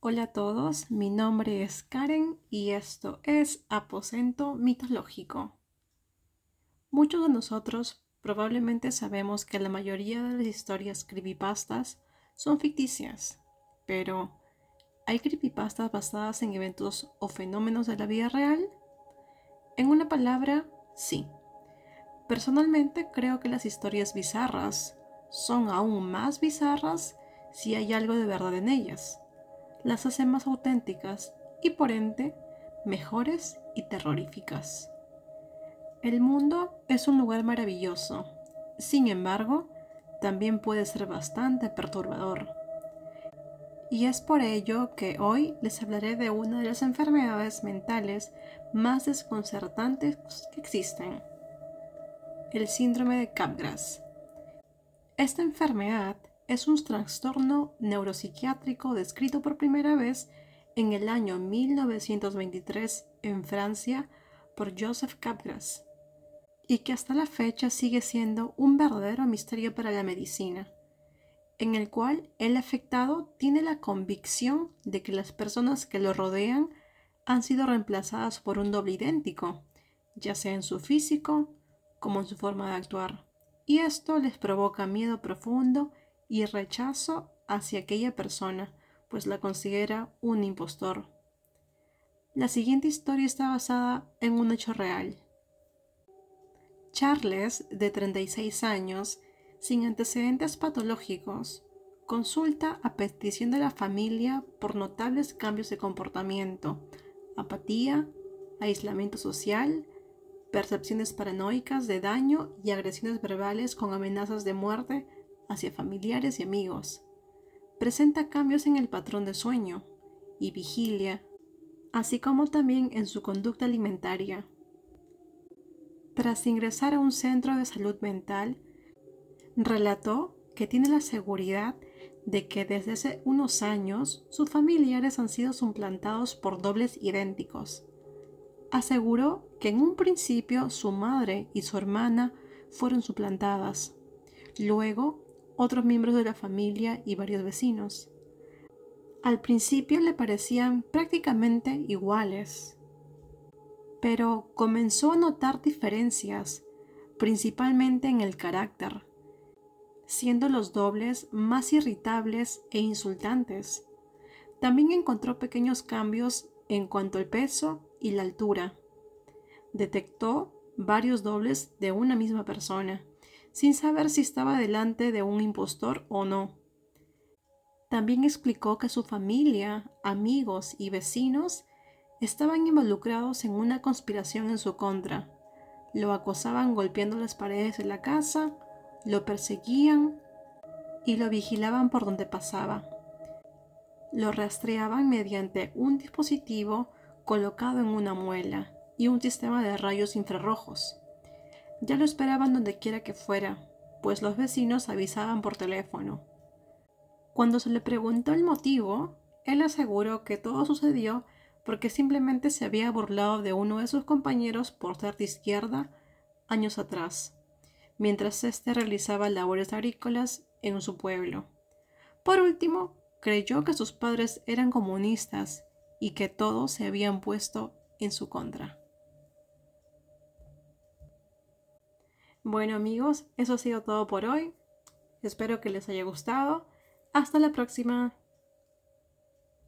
Hola a todos, mi nombre es Karen y esto es Aposento Mitológico. Muchos de nosotros probablemente sabemos que la mayoría de las historias creepypastas son ficticias, pero ¿hay creepypastas basadas en eventos o fenómenos de la vida real? En una palabra, sí. Personalmente creo que las historias bizarras son aún más bizarras si hay algo de verdad en ellas las hace más auténticas y por ende mejores y terroríficas. El mundo es un lugar maravilloso, sin embargo, también puede ser bastante perturbador. Y es por ello que hoy les hablaré de una de las enfermedades mentales más desconcertantes que existen, el síndrome de Capgras. Esta enfermedad es un trastorno neuropsiquiátrico descrito por primera vez en el año 1923 en Francia por Joseph Capgras y que hasta la fecha sigue siendo un verdadero misterio para la medicina, en el cual el afectado tiene la convicción de que las personas que lo rodean han sido reemplazadas por un doble idéntico, ya sea en su físico como en su forma de actuar, y esto les provoca miedo profundo y rechazo hacia aquella persona, pues la considera un impostor. La siguiente historia está basada en un hecho real. Charles, de 36 años, sin antecedentes patológicos, consulta a petición de la familia por notables cambios de comportamiento, apatía, aislamiento social, percepciones paranoicas de daño y agresiones verbales con amenazas de muerte hacia familiares y amigos. Presenta cambios en el patrón de sueño y vigilia, así como también en su conducta alimentaria. Tras ingresar a un centro de salud mental, relató que tiene la seguridad de que desde hace unos años sus familiares han sido suplantados por dobles idénticos. Aseguró que en un principio su madre y su hermana fueron suplantadas. Luego otros miembros de la familia y varios vecinos. Al principio le parecían prácticamente iguales, pero comenzó a notar diferencias, principalmente en el carácter, siendo los dobles más irritables e insultantes. También encontró pequeños cambios en cuanto al peso y la altura. Detectó varios dobles de una misma persona sin saber si estaba delante de un impostor o no. También explicó que su familia, amigos y vecinos estaban involucrados en una conspiración en su contra. Lo acosaban golpeando las paredes de la casa, lo perseguían y lo vigilaban por donde pasaba. Lo rastreaban mediante un dispositivo colocado en una muela y un sistema de rayos infrarrojos. Ya lo esperaban donde quiera que fuera, pues los vecinos avisaban por teléfono. Cuando se le preguntó el motivo, él aseguró que todo sucedió porque simplemente se había burlado de uno de sus compañeros por ser de izquierda años atrás, mientras éste realizaba labores agrícolas en su pueblo. Por último, creyó que sus padres eran comunistas y que todos se habían puesto en su contra. Bueno amigos, eso ha sido todo por hoy. Espero que les haya gustado. Hasta la próxima.